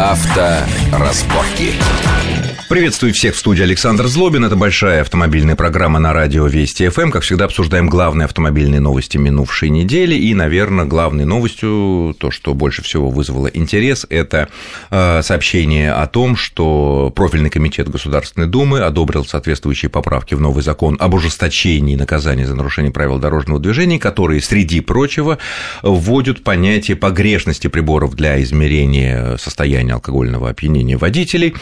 Авторазборки. Приветствую всех в студии Александр Злобин. Это большая автомобильная программа на радио Вести ФМ. Как всегда, обсуждаем главные автомобильные новости минувшей недели. И, наверное, главной новостью, то, что больше всего вызвало интерес, это э, сообщение о том, что профильный комитет Государственной Думы одобрил соответствующие поправки в новый закон об ужесточении наказания за нарушение правил дорожного движения, которые, среди прочего, вводят понятие погрешности приборов для измерения состояния алкогольного опьянения водителей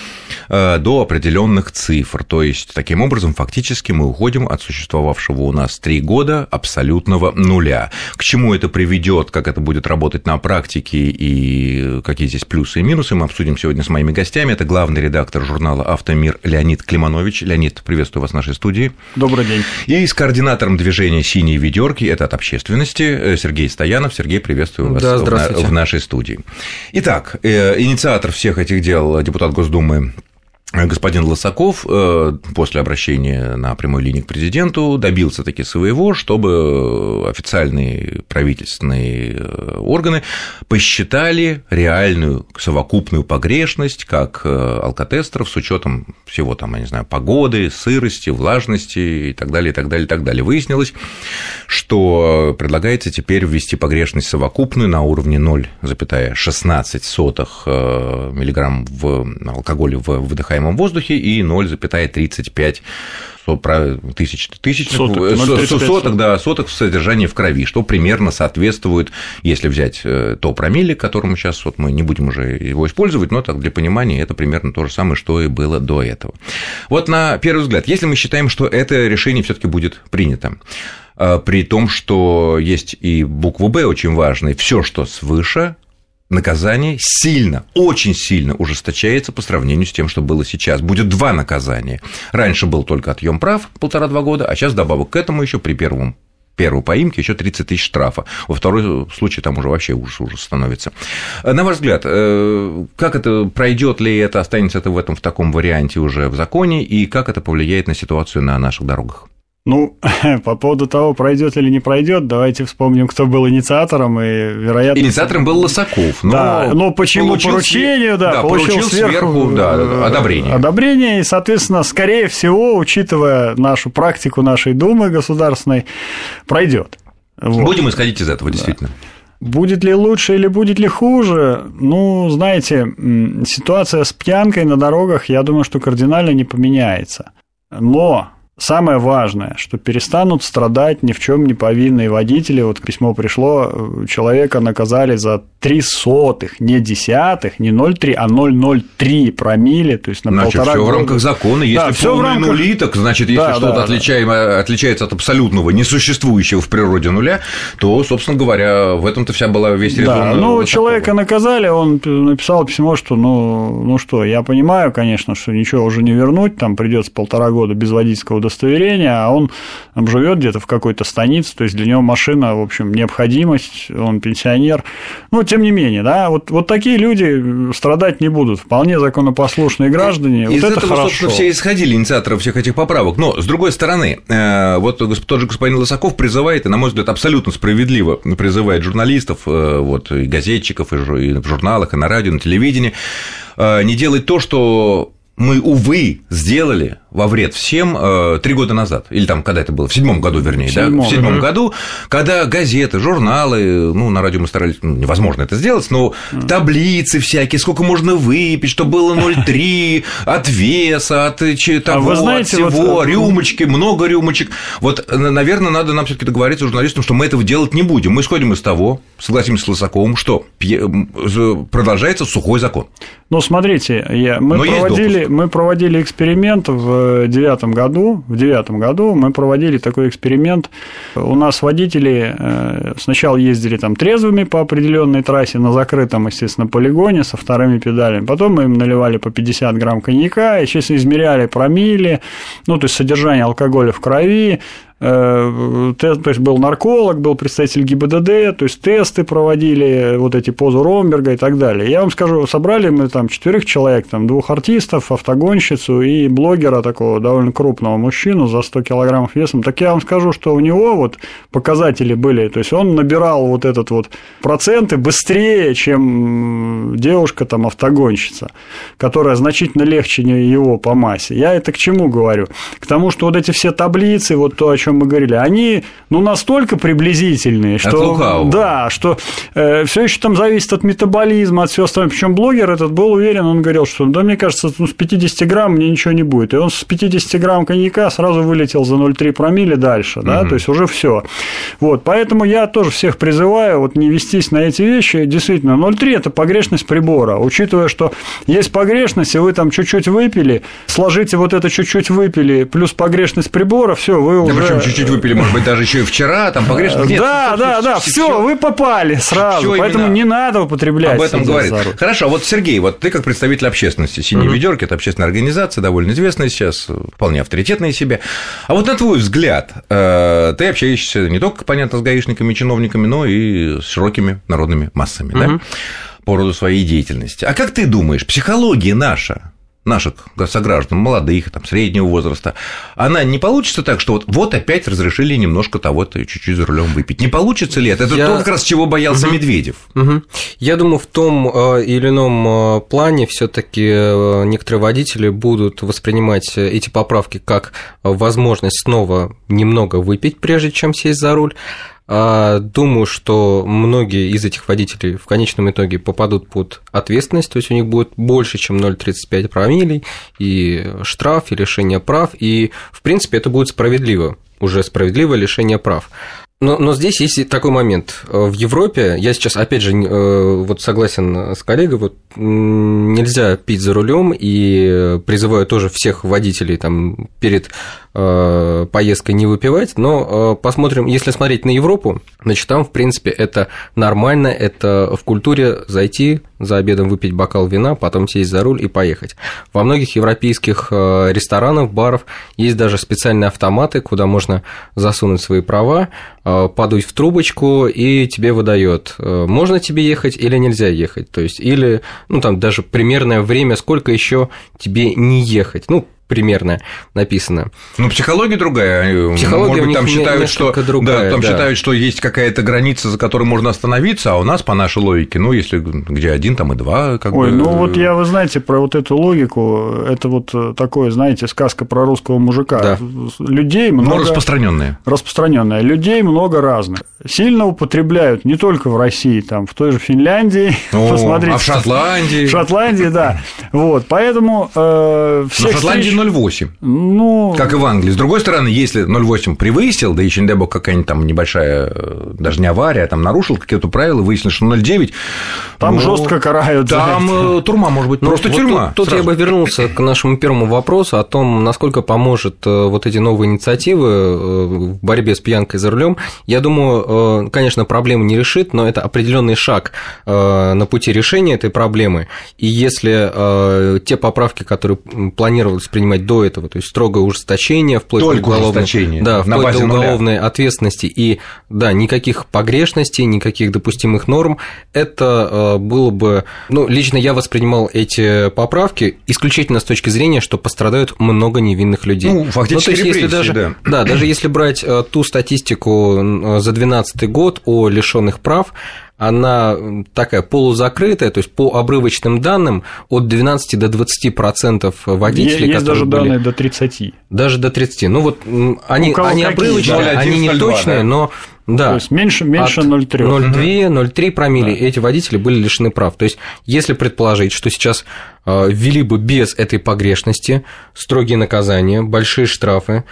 э, до определенных цифр. То есть, таким образом, фактически мы уходим от существовавшего у нас три года абсолютного нуля. К чему это приведет, как это будет работать на практике и какие здесь плюсы и минусы, мы обсудим сегодня с моими гостями. Это главный редактор журнала «Автомир» Леонид Климанович. Леонид, приветствую вас в нашей студии. Добрый день. И с координатором движения «Синие ведерки» это от общественности э, Сергей Стоянов. Сергей, приветствую вас да, в нашей студии. Итак, э, инициатор всех этих дел депутат Госдумы господин Лосаков э, после обращения на прямой линии к президенту добился таки своего, чтобы официальные правительственные э, органы посчитали реальную совокупную погрешность как э, алкотестеров с учетом всего там, я не знаю, погоды, сырости, влажности и так далее, и так далее, и так далее. Выяснилось, что предлагается теперь ввести погрешность совокупную на уровне 0,16 миллиграмм в алкоголе в выдыхаемом выдыхаемом воздухе и 0,35 тысяч, тысяч соток, соток, соток, да, соток в содержании в крови, что примерно соответствует, если взять э, то промилле, которому сейчас вот мы не будем уже его использовать, но так для понимания это примерно то же самое, что и было до этого. Вот на первый взгляд, если мы считаем, что это решение все таки будет принято, э, при том, что есть и буква «Б» очень важная, все, что свыше, наказание сильно, очень сильно ужесточается по сравнению с тем, что было сейчас. Будет два наказания. Раньше был только отъем прав полтора-два года, а сейчас добавок к этому еще при первом первой поимке еще 30 тысяч штрафа. Во второй случае там уже вообще ужас ужас становится. На ваш взгляд, э, как это пройдет ли это, останется это в этом в таком варианте уже в законе, и как это повлияет на ситуацию на наших дорогах? Ну, по поводу того, пройдет или не пройдет, давайте вспомним, кто был инициатором, и, вероятно... Инициатором был Лосаков, но... Да, но почему поручению, да, да получил, получил сверху, сверху да, э, одобрение. Одобрение, и, соответственно, скорее всего, учитывая нашу практику нашей Думы государственной, пройдет. Вот. Будем исходить из этого, действительно. Да. Будет ли лучше или будет ли хуже? Ну, знаете, ситуация с пьянкой на дорогах, я думаю, что кардинально не поменяется. Но Самое важное, что перестанут страдать ни в чем не повинные водители. Вот письмо пришло, человека наказали за три сотых, не десятых, не 0,3, а 0,03 промили, то есть на значит, полтора все года. в рамках закона. Если да, полные рамках... нули, так значит, если да, что-то да, отличаемо, да. отличается от абсолютного, несуществующего в природе нуля, то, собственно говоря, в этом-то вся была весь резон. Да, ну, человека наказали, он написал письмо, что, ну, ну что, я понимаю, конечно, что ничего уже не вернуть, там придется полтора года без водительского удостоверения, а он там живет где-то в какой-то станице, то есть для него машина, в общем, необходимость, он пенсионер. Ну, тем не менее, да, вот, вот такие люди страдать не будут, вполне законопослушные граждане. Из вот этого, это хорошо. собственно, все исходили инициаторы всех этих поправок. Но, с другой стороны, э, вот тот же господин Лосаков призывает, и, на мой взгляд, абсолютно справедливо призывает журналистов, э, вот, и газетчиков, и в журналах, и на радио, и на телевидении, э, не делать то, что мы, увы, сделали во вред всем э, три года назад, или там, когда это было, в седьмом году, вернее, седьмом, да, в седьмом году, когда газеты, журналы, ну, на радио мы старались, ну, невозможно это сделать, но таблицы всякие, сколько можно выпить, что было 0,3 от веса, от того, а знаете, от всего, вот... рюмочки, много рюмочек. Вот, наверное, надо нам все таки договориться с журналистом, что мы этого делать не будем. Мы исходим из того, согласимся с Лысаковым, что продолжается сухой закон. Ну, смотрите, я, мы, проводили, мы проводили эксперимент в девятом году, в девятом году мы проводили такой эксперимент. У нас водители э, сначала ездили там трезвыми по определенной трассе на закрытом, естественно, полигоне со вторыми педалями. Потом мы им наливали по 50 грамм коньяка, и, честно, измеряли промили, ну, то есть содержание алкоголя в крови, Э, то есть был нарколог, был представитель ГИБДД, то есть тесты проводили, вот эти позы Ромберга и так далее. Я вам скажу, собрали мы там четверых человек, там двух артистов, автогонщицу и блогера такого довольно крупного мужчину за 100 килограммов весом. Так я вам скажу, что у него вот показатели были, то есть он набирал вот этот вот проценты быстрее, чем девушка там автогонщица, которая значительно легче его по массе. Я это к чему говорю? К тому, что вот эти все таблицы, вот то, о чем мы говорили, они ну, настолько приблизительные, что, да, что э, все еще там зависит от метаболизма, от всего остального. Причем блогер этот был уверен, он говорил, что да, мне кажется, ну, с 50 грамм мне ничего не будет. И он с 50 грамм коньяка сразу вылетел за 0,3 промили дальше, да, угу. то есть уже все. Вот, поэтому я тоже всех призываю вот не вестись на эти вещи. Действительно, 0,3 – это погрешность прибора. Учитывая, что есть погрешность, и вы там чуть-чуть выпили, сложите вот это чуть-чуть выпили, плюс погрешность прибора, все, вы да уже чуть-чуть выпили, может быть, даже еще и вчера, там погрешно. Нет, да, да, да, все, вы попали сразу, поэтому не надо употреблять. Об этом говорит. Хорошо, вот Сергей, вот ты как представитель общественности, Синие ведерки это общественная организация, довольно известная сейчас, вполне авторитетная себе. А вот на твой взгляд, э, ты общаешься не только, понятно, с гаишниками, чиновниками, но и с широкими народными массами, да, по роду своей деятельности. А как ты думаешь, психология наша, наших сограждан, молодых, там, среднего возраста, она не получится так, что вот, вот опять разрешили немножко того-то чуть-чуть за рулем выпить. Не получится ли это? Это Я... то, как раз чего боялся угу. Медведев. Угу. Я думаю, в том э, или ином э, плане все таки э, некоторые водители будут воспринимать эти поправки как возможность снова немного выпить, прежде чем сесть за руль, думаю, что многие из этих водителей в конечном итоге попадут под ответственность, то есть у них будет больше, чем 0,35 промиллей, и штраф, и лишение прав, и, в принципе, это будет справедливо, уже справедливое лишение прав. Но, но здесь есть такой момент. В Европе, я сейчас, опять же, э, вот согласен с коллегой, вот нельзя пить за рулем и призываю тоже всех водителей там перед э, поездкой не выпивать, но э, посмотрим, если смотреть на Европу, значит, там, в принципе, это нормально, это в культуре зайти за обедом выпить бокал вина, потом сесть за руль и поехать. Во многих европейских ресторанах, барах есть даже специальные автоматы, куда можно засунуть свои права, Э, подуть в трубочку, и тебе выдает, э, можно тебе ехать или нельзя ехать. То есть, или, ну, там даже примерное время, сколько еще тебе не ехать. Ну, примерно написано. Ну, психология другая. Психология Может быть, там считают, что другая, да, там да. считают, что есть какая-то граница, за которой можно остановиться, а у нас по нашей логике, ну, если где один, там и два, как Ой, бы... ну вот я, вы знаете, про вот эту логику, это вот такое, знаете, сказка про русского мужика. Да. Людей много. Но распространенная. Распространенная. Людей много разных. Сильно употребляют не только в России, там в той же Финляндии. О, посмотрите. А в Шотландии. В Шотландии, да. Вот, поэтому э, всех Но в Шотландии 0,8. Ну... Как и в Англии. С другой стороны, если 0,8 превысил, да еще, не дай бог, какая-нибудь там небольшая, э, даже не авария, а там нарушил какие-то правила, выяснилось, что 0,9. Там ну, жестко карают. Там э, турма может быть, ну, просто вот тюрьма. Тут, тут я бы вернулся к нашему первому вопросу о том, насколько поможет э, вот эти новые инициативы в борьбе с пьянкой за рулем. Я думаю, конечно, проблему не решит, но это определенный шаг на пути решения этой проблемы. И если те поправки, которые планировались принимать принимать до этого, то есть строгое ужесточение, вплоть Только до уголовной, да, вплоть до уголовной нуля. ответственности и да, никаких погрешностей, никаких допустимых норм, это э, было бы, ну, лично я воспринимал эки поправки исключительно с точки зрения, что пострадают много невинных людей. Ну, фактически ну, то есть, если даже, да. да, даже если брать э, ту статистику за 2012 год о лишенных прав, она такая полузакрытая, то есть по обрывочным данным от 12 до 20 процентов водителей, есть даже были... данные до 30. Даже до 30. Ну вот они, они обрывочные, да, они не точные, да. но да. То есть меньше, меньше 0,3. 0,2, 0,3 промили да. эти водители были лишены прав. То есть, если предположить, что сейчас э, ввели бы без этой погрешности строгие наказания, большие штрафы,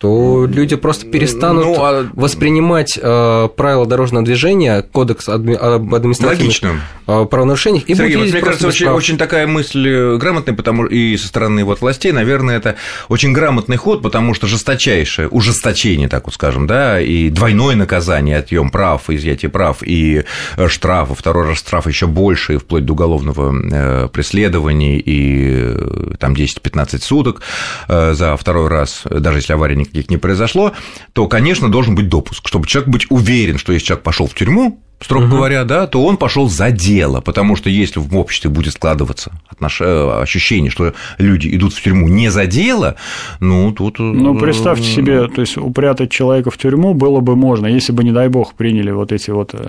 то люди просто перестанут ну, а... воспринимать э, правила дорожного движения, кодекс адми... об административных э, правонарушениях и Сергей, вот, мне кажется, очень, очень такая мысль э, грамотная, потому и со стороны вот властей, наверное, это очень грамотный ход, потому что жесточайшее ужесточение, так вот скажем, да, и двойное наказание, отъем прав, изъятие прав и э, штрафы, второй раз штраф еще больше, вплоть до уголовного преследования и там 10-15 суток за второй раз, даже если авария не никаких не произошло, то, конечно, должен быть допуск, чтобы человек быть уверен, что если человек пошел в тюрьму, строго угу. говоря, да, то он пошел за дело, потому что если в обществе будет складываться отнош... ощущение, что люди идут в тюрьму не за дело, ну тут. Ну представьте себе, то есть упрятать человека в тюрьму было бы можно, если бы не дай бог приняли вот эти вот э, Э,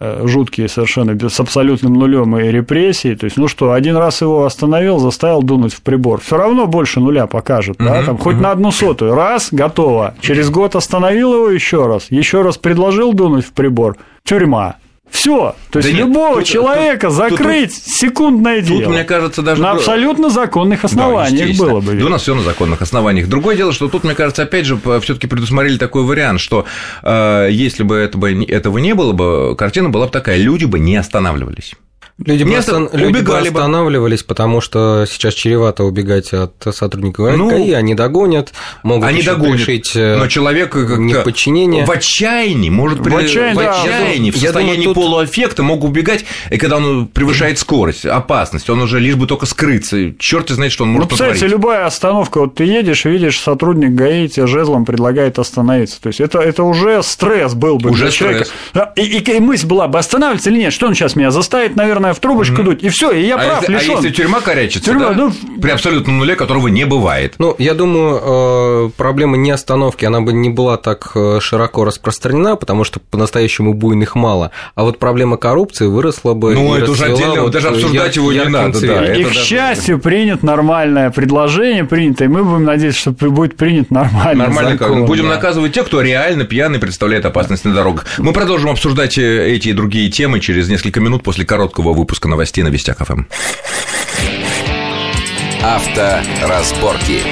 жуткие совершенно, с абсолютным нулем и репрессии. То есть, ну что, один раз его остановил, заставил дунуть в прибор. Все равно больше нуля покажет, uh-huh, да, там uh-huh. хоть на одну сотую. Раз, готово. Через год остановил его еще раз, еще раз предложил дунуть в прибор. Тюрьма. Все. То есть да любого нет, человека тут, закрыть тут, секундное дело. Тут, мне кажется, даже. На абсолютно законных основаниях да, было бы. Да, у нас все на законных основаниях. Другое дело, что тут, мне кажется, опять же, все-таки предусмотрели такой вариант, что э, если бы этого, этого не было бы, картина была бы такая: люди бы не останавливались. Люди, бы, остан... люди бы останавливались, потому что сейчас чревато убегать от сотрудников ну, ГАИ, они догонят, могут они догонят, решить э, но человек неподчинение. В отчаянии, может, в, при... отчаянии, в, отчаянии, да, в состоянии думаю, тут... полуэффекта мог убегать, и когда он превышает скорость, опасность, он уже лишь бы только скрыться, черт знает, что он может ну, кстати, потворить. любая остановка, вот ты едешь, видишь, сотрудник ГАИ тебе жезлом предлагает остановиться, то есть это, это уже стресс был бы уже для стресс. человека. И, и, и мысль была бы останавливаться или нет, что он сейчас меня заставит, наверное, в трубочку дуть, и все, и я а прав, если, лишён. А если тюрьма корячится, тюрьма, да? ну... при абсолютном нуле, которого не бывает. Ну, я думаю, э, проблема не остановки, она бы не была так э, широко распространена, потому что по-настоящему буйных мало, а вот проблема коррупции выросла бы. Ну, это уже отдельно, вот даже обсуждать его не надо. Да, и, к даже... счастью, принят нормальное предложение, принято, и мы будем надеяться, что будет принят нормальный Нормально, закон. Будем да. наказывать тех, кто реально пьяный представляет опасность на дорогах. Мы продолжим обсуждать э, эти и другие темы через несколько минут после короткого выпуска новостей на Вестях ФМ. Авторазборки.